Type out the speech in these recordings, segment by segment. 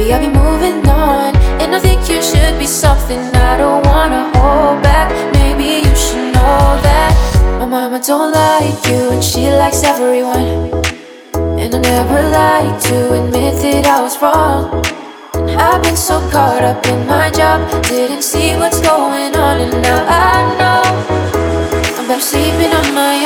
Maybe I'll be moving on. And I think you should be something I don't wanna hold back. Maybe you should know that my mama don't like you and she likes everyone. And I never like to admit that I was wrong. I've been so caught up in my job, didn't see what's going on, and now I know I'm better sleeping on my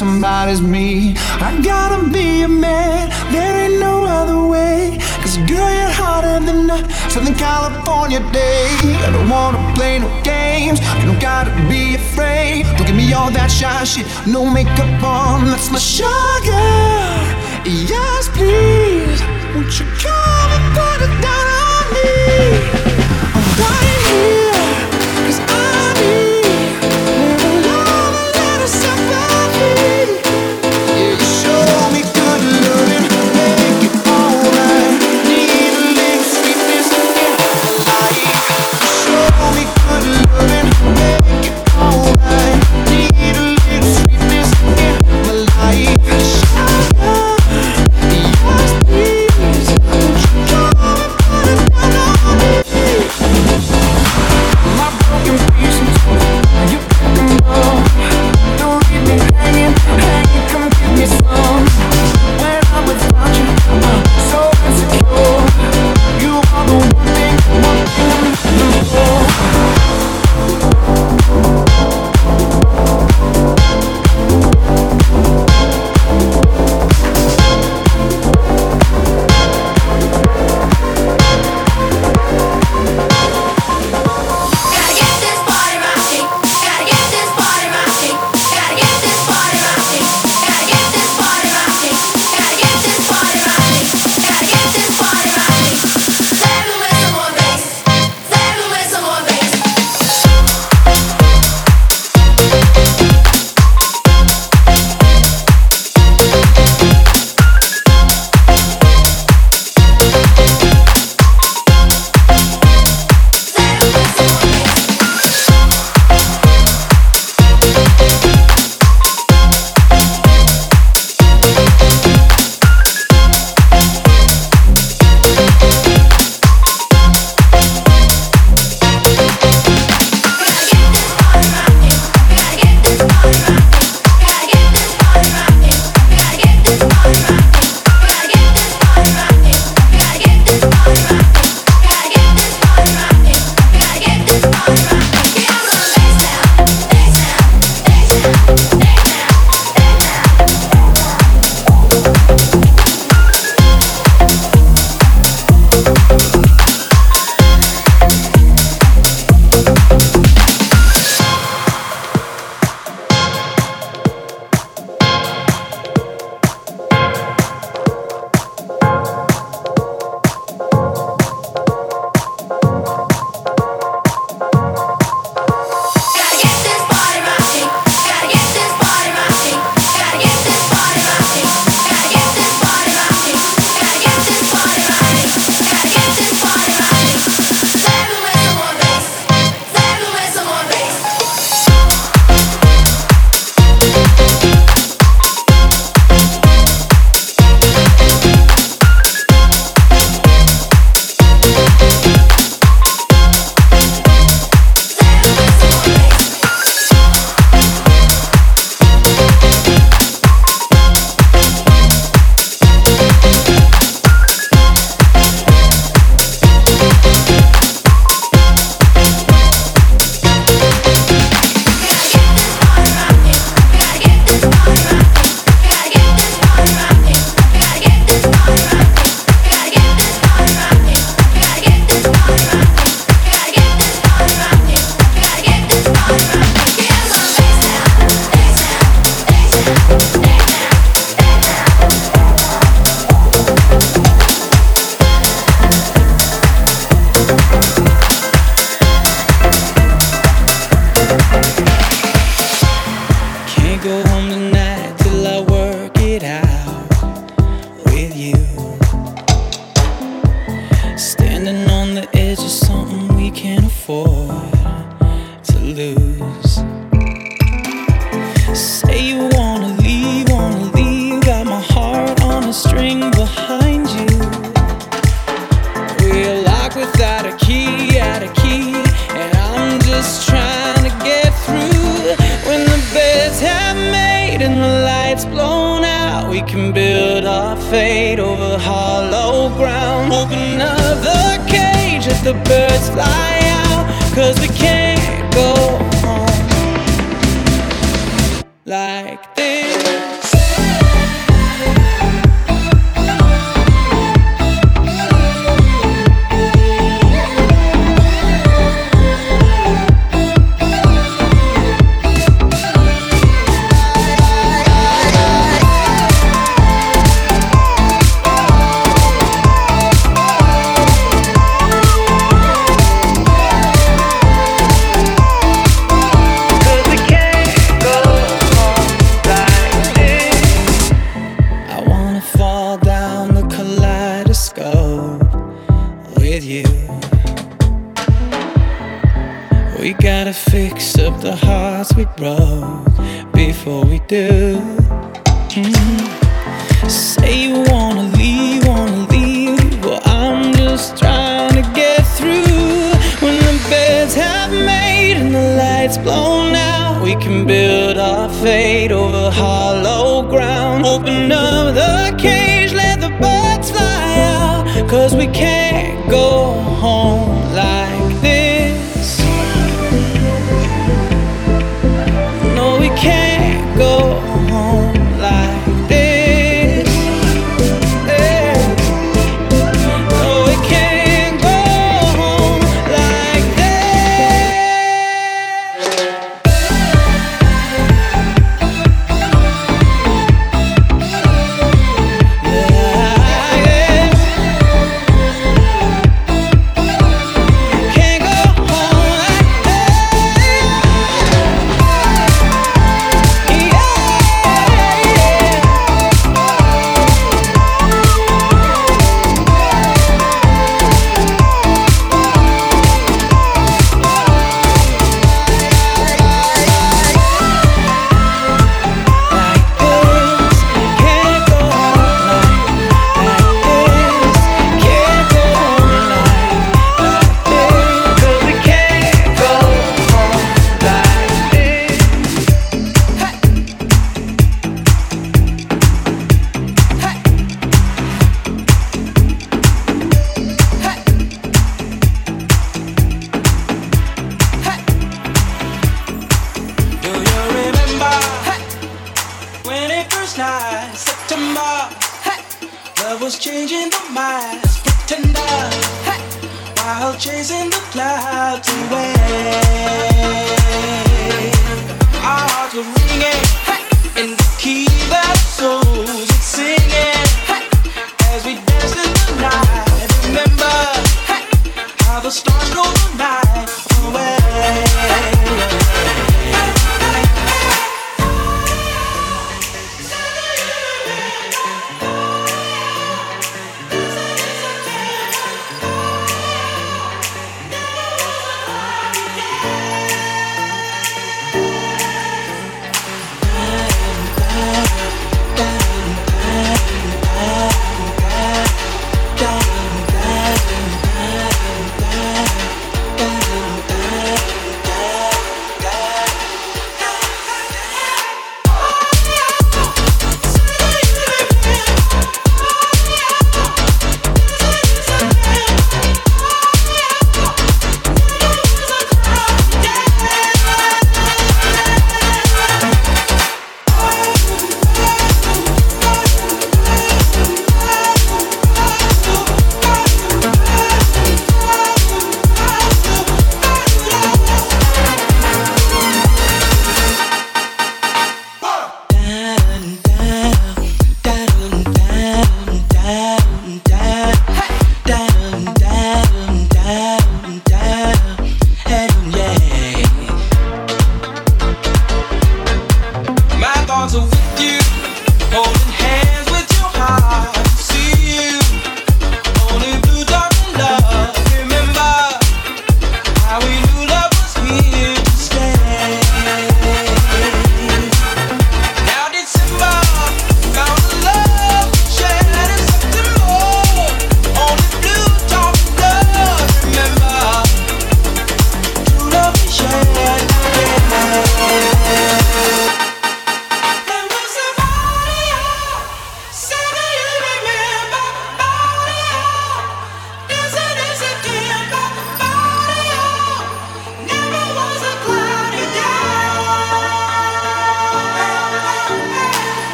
somebody's me. I gotta be a man, there ain't no other way. Cause girl, you're hotter than a Southern California day. I don't wanna play no games, you don't gotta be afraid. Don't give me all that shy shit, no makeup on, that's my sugar. Yes, please, won't you come and put it down on me? I'm right here.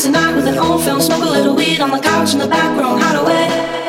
tonight with an old film, smoke a little weed on the couch in the back room, hide away.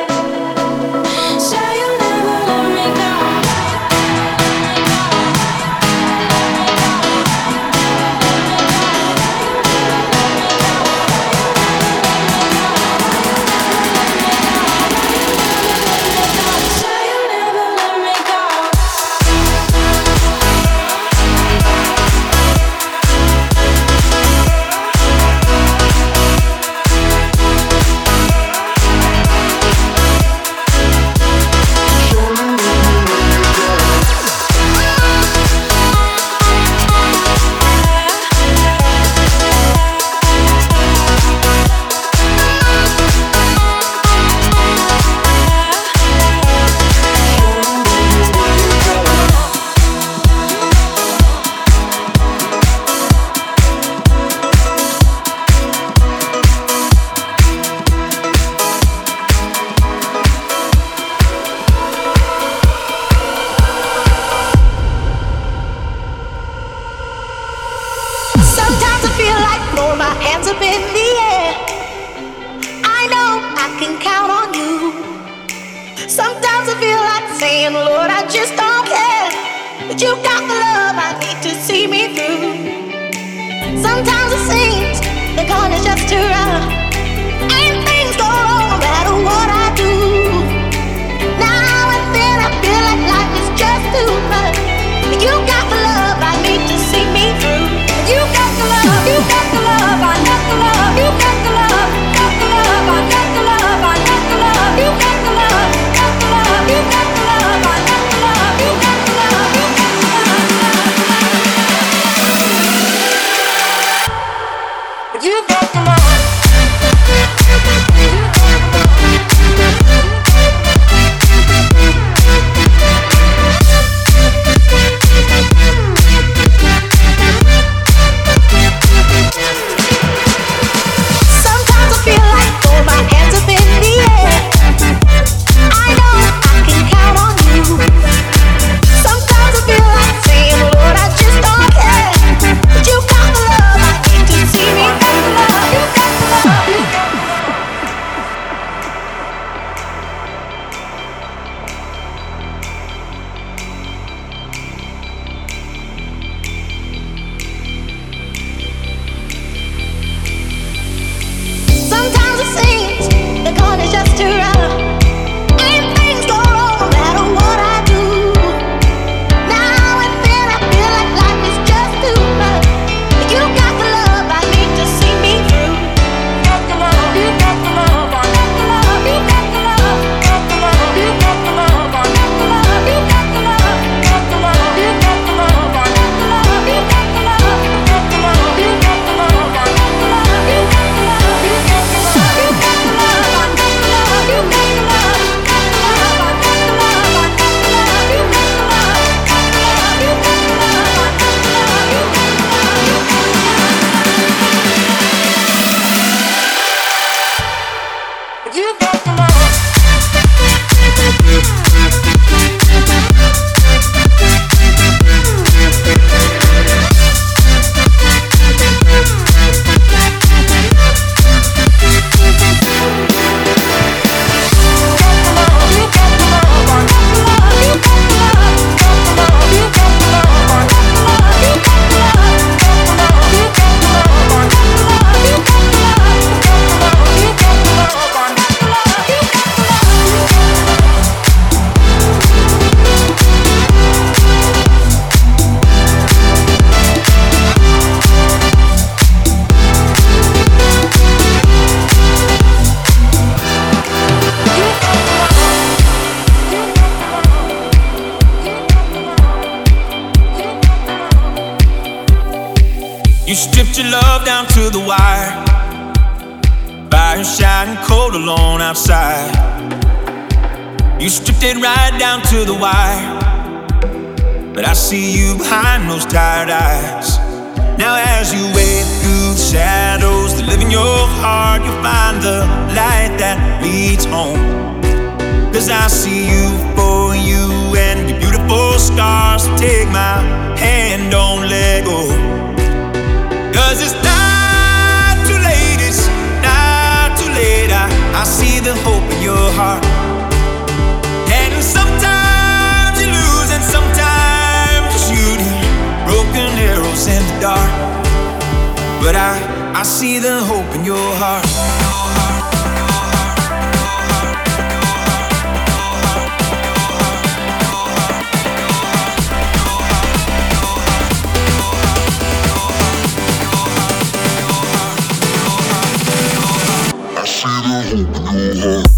It right down to the wire. But I see you behind those tired eyes. Now, as you wade through the shadows that live in your heart, you'll find the light that leads home. Cause I see you for you and your beautiful scars. So take my hand, don't let go. Cause it's not too late, it's not too late. I, I see the hope in your heart. But I, I see the hope in your heart. I see the hope in your heart.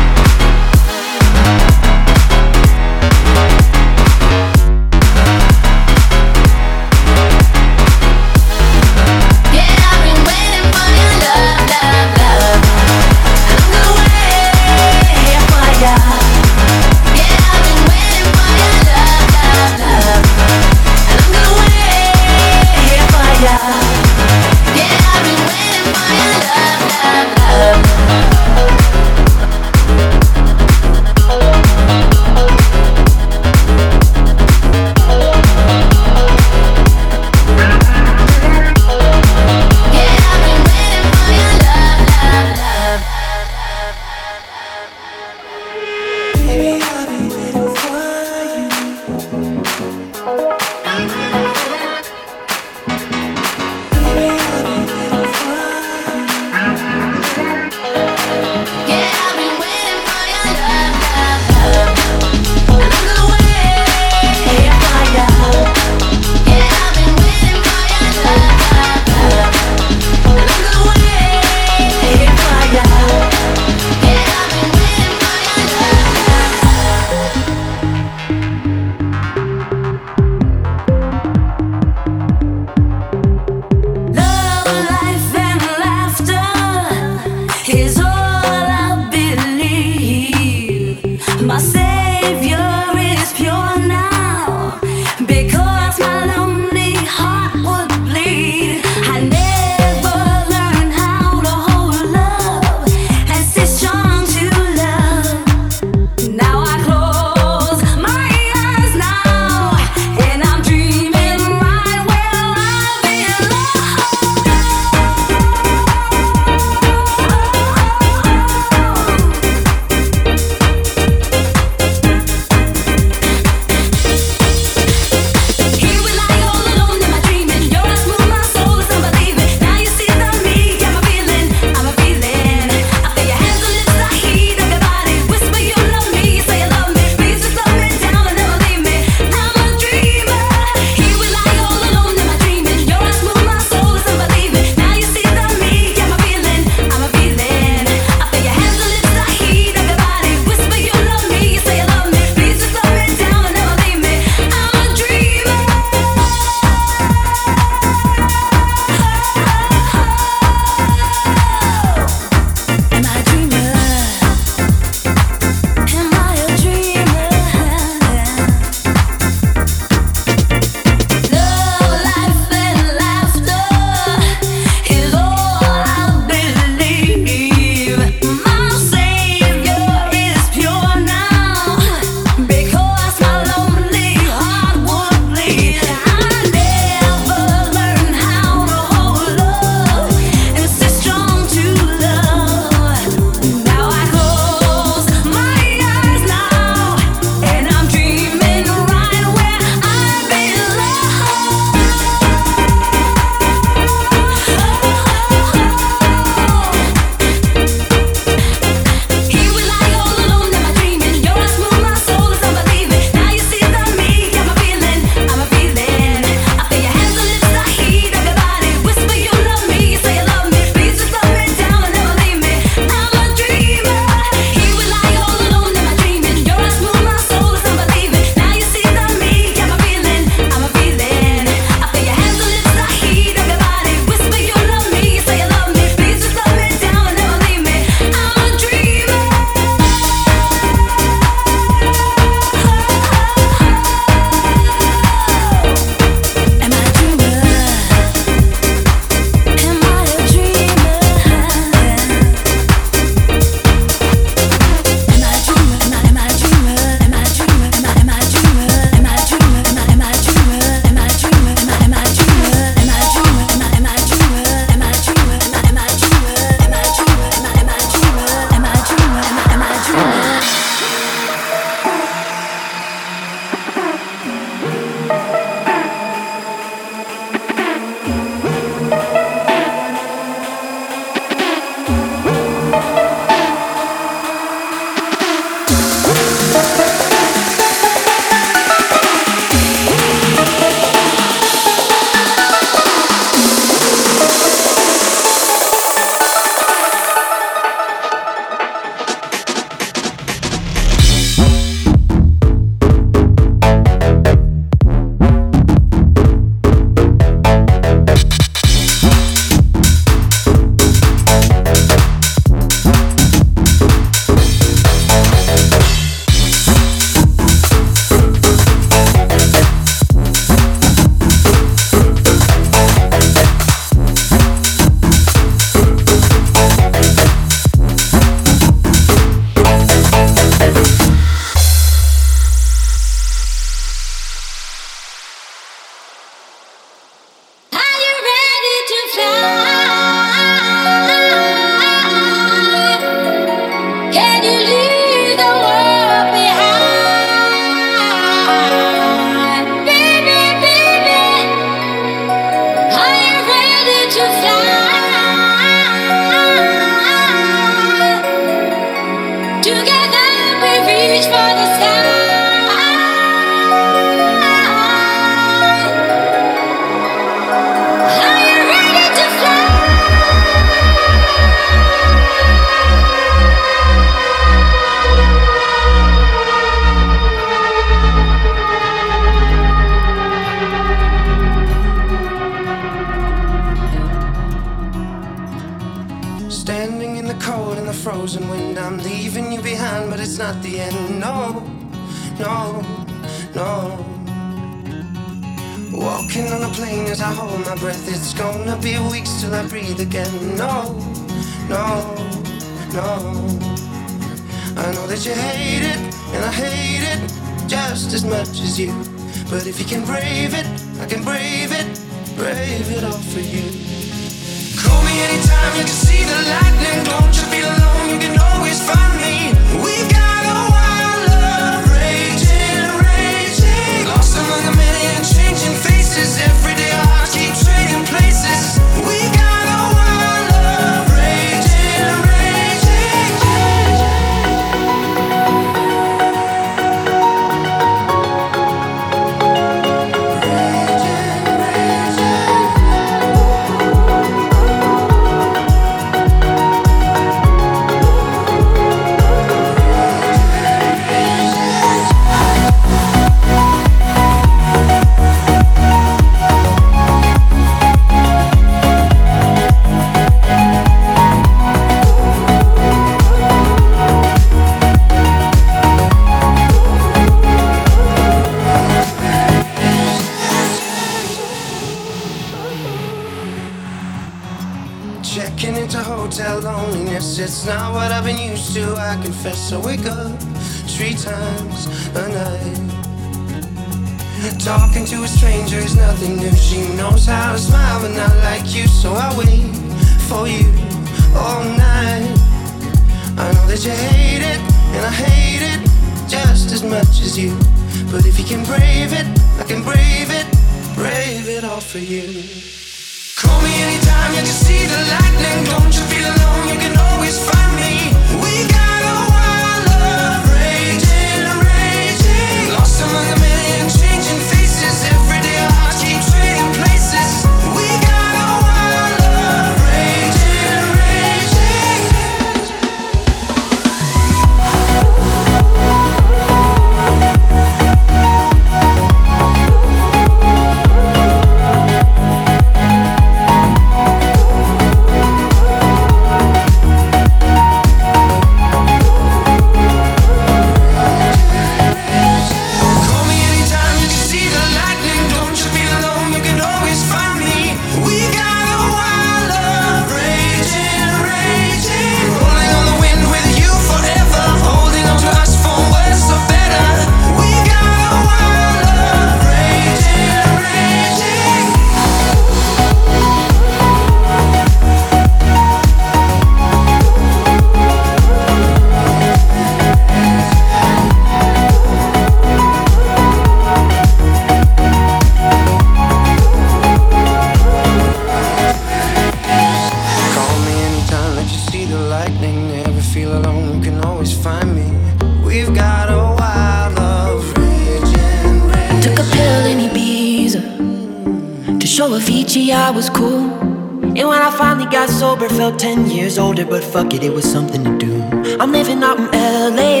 sober, felt 10 years older, but fuck it, it was something to do. I'm living out in LA.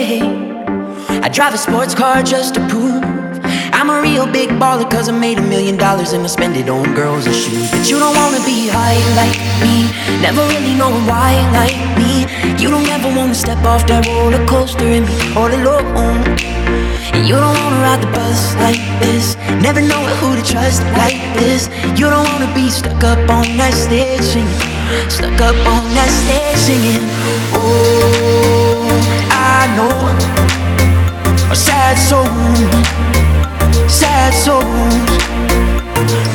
I drive a sports car just to prove I'm a real big baller, cause I made a million dollars and I spend it on girls and shoes. But you don't wanna be high like me, never really knowing why like me. You don't ever wanna step off that roller coaster and be all alone. And you don't wanna ride the bus like this. Never know who to trust like this. You don't wanna be stuck up on that stage. Stuck up on that stage singing. Oh, I know a sad soul, sad soul,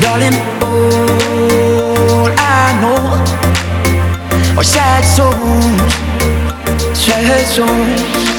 darling. All I know are sad souls, sad souls.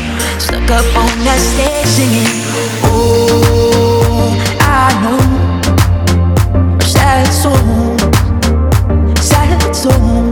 stuck up on that stage singing. Oh, I know. Sad song, sad song,